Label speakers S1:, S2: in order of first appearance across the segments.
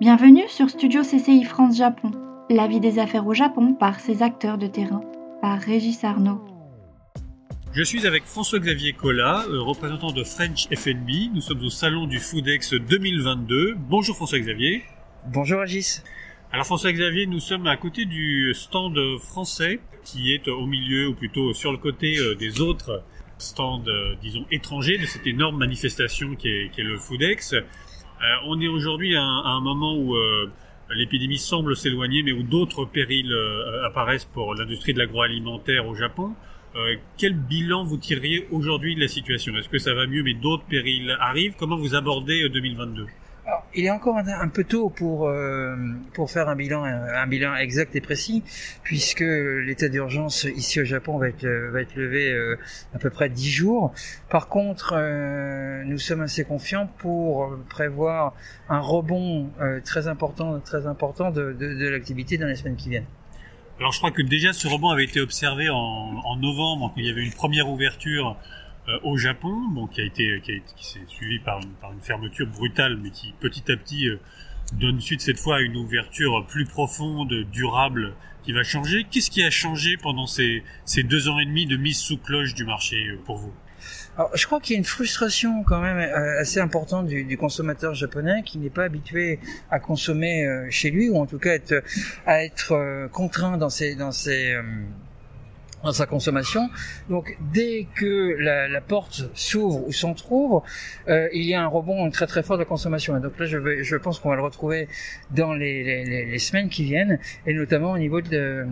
S1: Bienvenue sur Studio CCI France Japon, la vie des affaires au Japon par ses acteurs de terrain, par Régis Arnaud.
S2: Je suis avec François-Xavier Collat, euh, représentant de French FNB. Nous sommes au salon du Foodex 2022. Bonjour François-Xavier.
S3: Bonjour Régis.
S2: Alors François-Xavier, nous sommes à côté du stand français qui est au milieu ou plutôt sur le côté euh, des autres stands, euh, disons, étrangers de cette énorme manifestation qui est, qui est le Foodex. Euh, on est aujourd'hui à, un moment où euh, l'épidémie semble s'éloigner, mais où d'autres périls euh, apparaissent pour l'industrie de l'agroalimentaire au Japon. quel bilan vous tireriez aujourd'hui de la situation? Est-ce que ça va mieux, mais d'autres périls arrivent? Comment vous abordez 2022
S3: il est encore un, peu tôt pour euh, pour faire un bilan un, bilan exact et précis puisque l'état d'urgence ici au Japon va être va être levé euh, à peu près dix jours. Par contre, euh, nous sommes assez confiants pour prévoir un rebond très important très important de, de, de l'activité dans les semaines qui viennent.
S2: Alors je crois que déjà ce rebond avait été observé en, en novembre, quand il y avait une première ouverture euh, au Japon, bon, qui a été, qui, qui s'est suivi par une, par une, fermeture brutale, mais qui petit à petit euh, donne suite cette fois à une ouverture plus profonde, durable, qui va changer. Qu'est-ce qui a changé pendant ces, ces deux ans et demi de mise sous cloche du marché euh, pour vous?
S3: Alors, je crois qu'il y a une frustration quand même assez importante du, du consommateur japonais qui n'est pas habitué à consommer chez lui ou en tout cas être, à être contraint dans ses dans ses dans sa consommation. Donc dès que la, la porte s'ouvre ou s'entrouvre, euh, il y a un rebond très très fort de consommation. Et donc là, je, vais, je pense qu'on va le retrouver dans les, les, les, semaines qui viennent, et notamment au niveau de,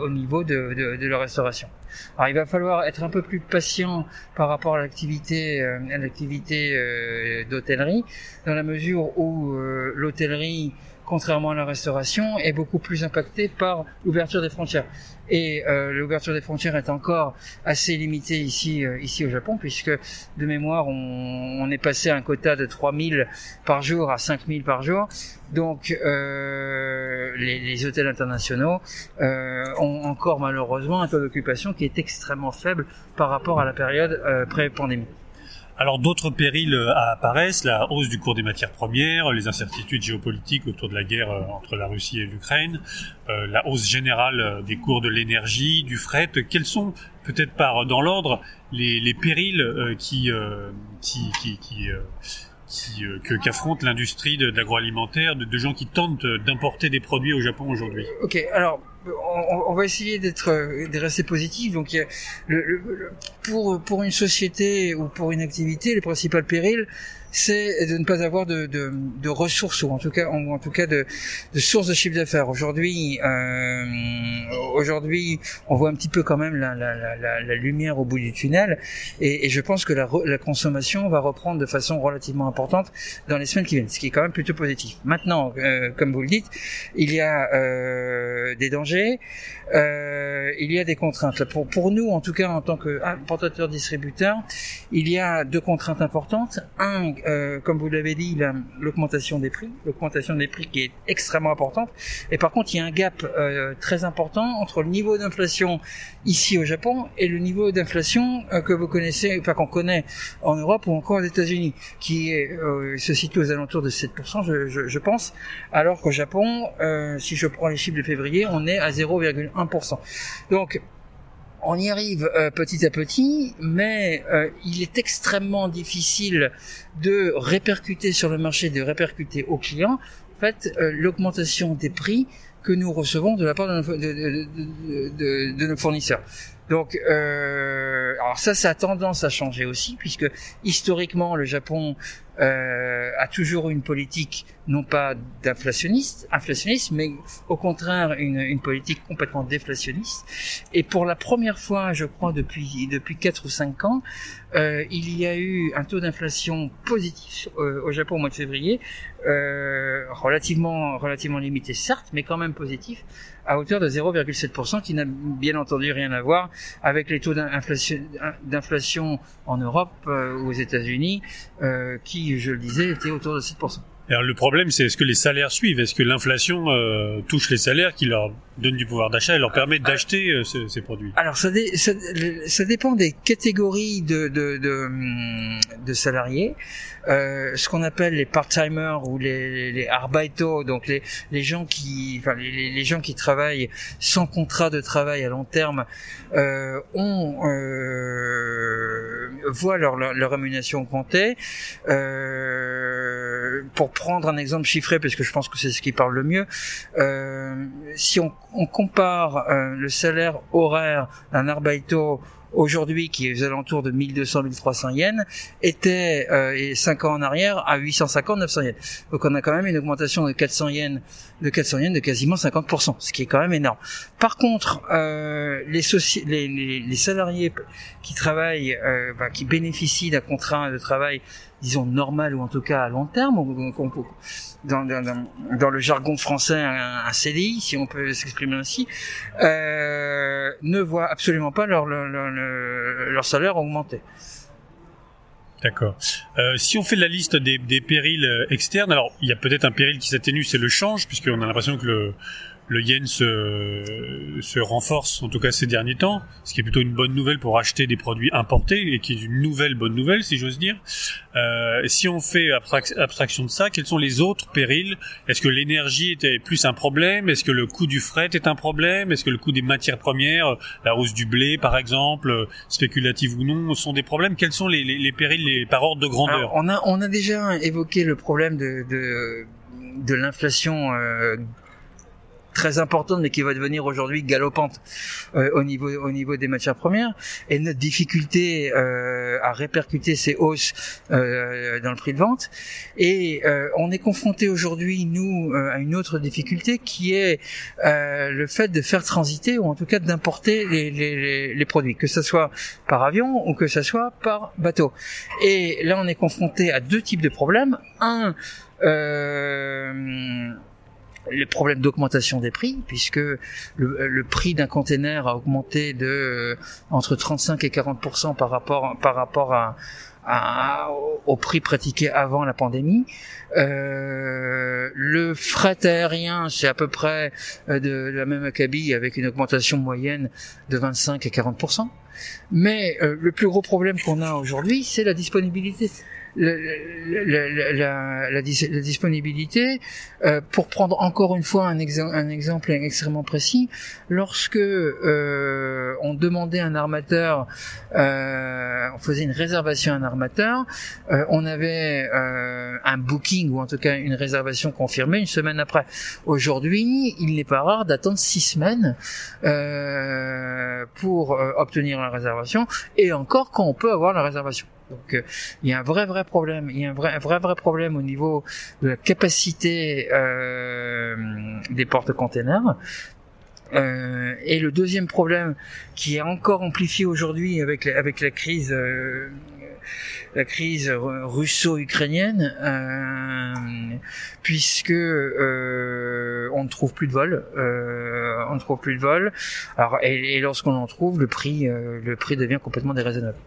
S3: au niveau de, de, de, la restauration. Alors il va falloir être un peu plus patient par rapport à l'activité euh, à l'activité euh, d'hôtellerie, dans la mesure où euh, l'hôtellerie contrairement à la restauration, est beaucoup plus impactée par l'ouverture des frontières. Et euh, l'ouverture des frontières est encore assez limitée ici, euh, ici au Japon, puisque de mémoire, on, on, est passé à un quota de 3000 par jour à 5000 par jour. Donc, euh, les, les, hôtels internationaux euh, ont encore malheureusement un taux d'occupation qui est extrêmement faible par rapport à la période euh, pré-pandémie.
S2: Alors d'autres périls euh, apparaissent, la hausse du cours des matières premières, les incertitudes géopolitiques autour de la guerre euh, entre la Russie et l'Ukraine, euh, la hausse générale des cours de l'énergie, du fret. Quels sont, peut-être par dans l'ordre, les, les, périls qui, qui, qui, qui qui, qu'affronte l'industrie de, de, de, gens qui tentent d'importer des produits au Japon aujourd'hui?
S3: Ok, alors on, va essayer d'être euh, de rester positif. Donc, le, le, pour pour une société ou pour une activité, le principal péril, c'est de ne pas avoir de, de, de, ressources ou en tout cas en, en tout cas de, de sources de chiffre d'affaires. Aujourd'hui, euh, aujourd'hui, on voit un petit peu quand même la, la, la, la lumière au bout du tunnel, et, je pense que la, consommation va reprendre de façon relativement importante dans les semaines qui viennent, ce qui est quand même plutôt positif. Maintenant, euh, comme vous le dites, il y a euh, des dangers, euh, il y a des contraintes. Pour, pour nous, en tout cas en tant que importateur-distributeur, il y a deux contraintes importantes. Un, euh, comme vous l'avez dit, l'augmentation des prix, l'augmentation des prix qui est extrêmement importante. Et par contre, il y a un gap euh, très important entre le niveau d'inflation ici au Japon et le niveau d'inflation euh, que vous connaissez, enfin qu'on connaît en Europe ou encore aux États-Unis, qui est, euh, se situe aux alentours de 7%, je, je, je pense, alors qu'au Japon, si je prends les chiffres de février, on est à 0,1%. Donc on y arrive euh, petit à petit, mais euh, il est extrêmement difficile de répercuter sur le marché, de répercuter aux clients, en fait, euh, l'augmentation des prix que nous recevons de la part de nos, de, nos fournisseurs. Donc, alors ça, ça a tendance à changer aussi, puisque historiquement, le Japon euh, a toujours une politique non pas d'inflationniste, inflationniste, mais au contraire une, une, politique complètement déflationniste. Et pour la première fois, je crois depuis depuis quatre ou cinq ans, euh, il y a eu un taux d'inflation positif euh, au Japon au mois de février, euh, relativement relativement limité certes, mais quand même positif, à hauteur de 0,7%, qui n'a bien entendu rien à voir avec les taux d'inflation en Europe euh, ou aux États-Unis, euh, je le disais, étaient autour de 7%.
S2: Alors le problème, c'est est-ce que les salaires suivent? Est-ce que l'inflation euh, touche les salaires qui leur donne du pouvoir d'achat et leur permet d'acheter euh, ces, ces, produits?
S3: Alors ça, dé, ça, ça, dépend des catégories de, de, de, hum, de salariés. Euh, ce qu'on appelle les part-timers ou les, les arbeito, donc les, les gens qui, enfin les, les gens qui travaillent sans contrat de travail à long terme, ont voient leur, leur, leur rémunération augmenter. Euh, pour prendre un exemple chiffré, parce que je pense que c'est ce qui parle le mieux, euh, si on, on compare euh, le salaire horaire d'un arbeito aujourd'hui qui est aux alentours de 1200-1300 yens était euh, et 5 ans en arrière à 850-900 yens. Donc on a quand même une augmentation de 400 yens de 400 yens de quasiment 50%, ce qui est quand même énorme. Par contre, euh, les, les, les, les, salariés qui travaillent, euh, bah, qui bénéficient d'un contrat de travail disons normal ou en tout cas à long terme, dans, le jargon français un, CDI, si on peut s'exprimer ainsi, euh, ne voient absolument pas leur, leur, salaire augmenter.
S2: D'accord. Euh, si on fait la liste des, des périls externes, alors il y a peut-être un péril qui s'atténue, c'est le change, puisqu'on a l'impression que le, le yen se, se renforce, en tout cas ces derniers temps, ce qui est plutôt une bonne nouvelle pour acheter des produits importés et qui est une nouvelle bonne nouvelle, si j'ose dire. Euh, si on fait abstraction de ça, quels sont les autres périls? Est-ce que l'énergie était plus un problème? Est-ce que le coût du fret est un problème? Est-ce que le coût des matières premières, la hausse du blé par exemple, spéculative ou non, sont des problèmes? Quels sont les, les, périls les, par ordre de grandeur?
S3: On, a, on a déjà évoqué le problème de, de, de l'inflation euh, très importante mais qui va devenir aujourd'hui galopante euh, au niveau au niveau des matières premières. Et notre difficulté euh, à répercuter ces hausses euh, dans le prix de vente. Et euh, on est confronté aujourd'hui nous euh, à une autre difficulté qui est euh, le fait de faire transiter ou en tout cas d'importer les, les, les, produits que ce soit par avion ou que ce soit par bateau. Et là on est confronté à deux types de problèmes. Un euh, les problèmes d'augmentation des prix, puisque le, le prix d'un container a augmenté de euh, entre 35 et 40% par rapport par rapport à, à, au prix pratiqué avant la pandémie. Euh, le fret aérien, c'est à peu près euh, de, la même acabit avec une augmentation moyenne de 25 et 40% Mais euh, le plus gros problème qu'on a aujourd'hui, c'est la disponibilité la, la, la, la, disponibilité. Euh, pour prendre encore une fois un, un, exemple extrêmement précis, lorsque euh, on demandait un armateur, euh, on faisait une réservation à un armateur, euh, on avait euh, un booking ou en tout cas une réservation confirmée une semaine après. Aujourd'hui, il n'est pas rare d'attendre six semaines euh, pour obtenir la réservation et encore quand on peut avoir la réservation. Donc euh, il y a un vrai vrai problème, il y a un vrai vrai vrai problème au niveau de la capacité euh, des porte-containers. Euh, et le deuxième problème qui est encore amplifié aujourd'hui avec la, avec la crise la crise russo-ukrainienne euh, puisque on ne trouve plus de vol on ne trouve plus de vol. Alors et, et lorsqu'on en trouve le prix le prix devient complètement déraisonnable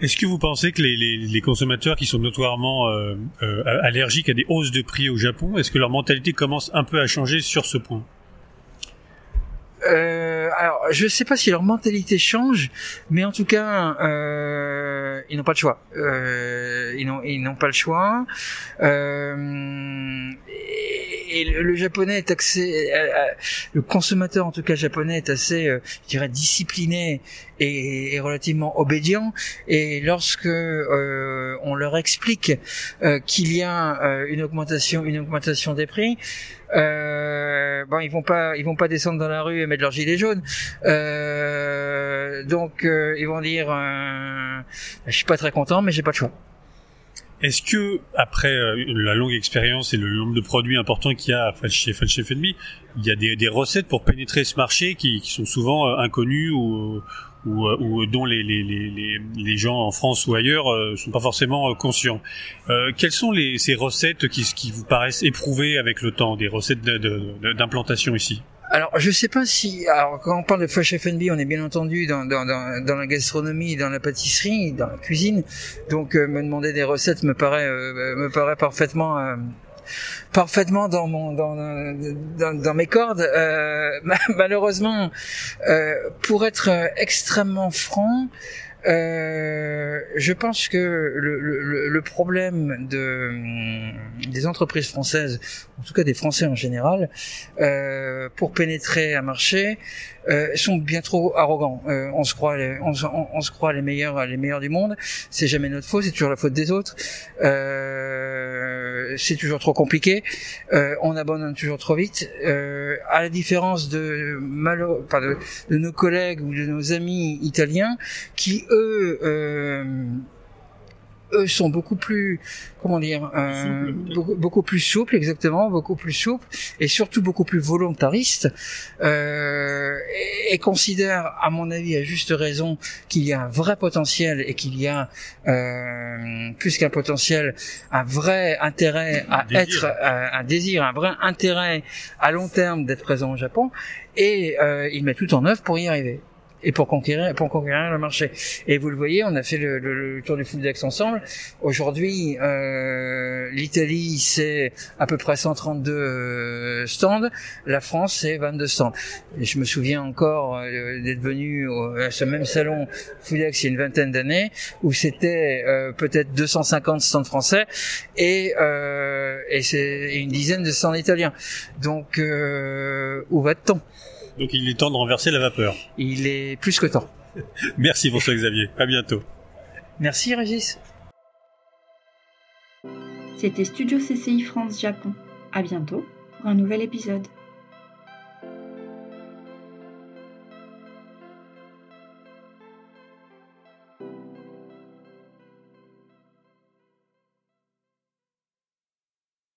S2: est-ce que vous pensez que les, consommateurs qui sont notoirement euh, euh, allergiques à des hausses de prix au Japon, est-ce que leur mentalité commence un peu à changer sur ce point?
S3: Euh, alors, je sais pas si leur mentalité change, mais en tout cas, euh, ils n'ont pas le choix. Euh, ils n'ont, ils n'ont pas le choix. Euh, et le, le, japonais est assez, euh, euh, le consommateur en tout cas japonais est assez, euh, je dirais, discipliné et, et, relativement obédient. Et lorsque euh, on leur explique qu'il y a une augmentation, une augmentation des prix, euh, bon, ils vont pas, ils vont pas descendre dans la rue et mettre leur gilet jaune. Euh, donc, euh, ils vont dire, je suis pas très content, mais j'ai pas de choix.
S2: Est-ce que après la longue expérience et le nombre de produits importants qu'il y a chez chez Fenby, il y a des, recettes pour pénétrer ce marché qui, sont souvent inconnues ou euh, dont les, gens en France ou ailleurs euh, sont pas forcément euh, conscients. Euh, quelles sont ces recettes qui vous paraissent éprouvées avec le temps, des recettes d'implantation ici?
S3: Alors, je sais pas si, alors quand on parle de fresh F&B, on est bien entendu dans, dans, dans, dans, la gastronomie, dans la pâtisserie, dans la cuisine. Donc, euh, me demander des recettes me paraît euh, me paraît parfaitement euh, parfaitement dans mon dans, dans, dans mes cordes. Euh, malheureusement, euh, pour être extrêmement franc, euh, je pense que le, le, le, problème de des entreprises françaises, en tout cas des Français en général, euh, pour pénétrer un marché, euh, sont bien trop arrogants. Euh, on se croit, les, on, se croit les meilleurs, les meilleurs du monde. C'est jamais notre faute, c'est toujours la faute des autres. Euh, c'est toujours trop compliqué. On abandonne toujours trop vite. À la différence de, de, de nos collègues ou de nos amis italiens, qui eux eux sont beaucoup plus, comment dire, euh, beaucoup, beaucoup, plus souples, exactement, beaucoup plus souples, et surtout beaucoup plus volontaristes, euh, et, et, considèrent, à mon avis, à juste raison, qu'il y a un vrai potentiel et qu'il y a euh, plus qu'un potentiel, un vrai intérêt à être, euh, un désir, un vrai intérêt à long terme d'être présent au Japon, et euh, ils mettent tout en œuvre pour y arriver et pour conquérir pour conquérir le marché. Et vous le voyez, on a fait le, le, tour du d'Aix ensemble. Aujourd'hui, euh, l'Italie c'est à peu près 132 euh, stands, la France c'est 22 stands. Je me souviens encore euh, d'être venu à ce même salon Foodex il y a une vingtaine d'années où c'était euh, peut-être 250 stands français et euh, et c'est une dizaine de stands italiens. Donc où va-t-on?
S2: Donc il est temps de renverser la vapeur.
S3: Il est plus que temps.
S2: Merci François-Xavier. À bientôt.
S3: Merci Régis.
S1: C'était Studio CCI France Japon. À bientôt pour un nouvel épisode.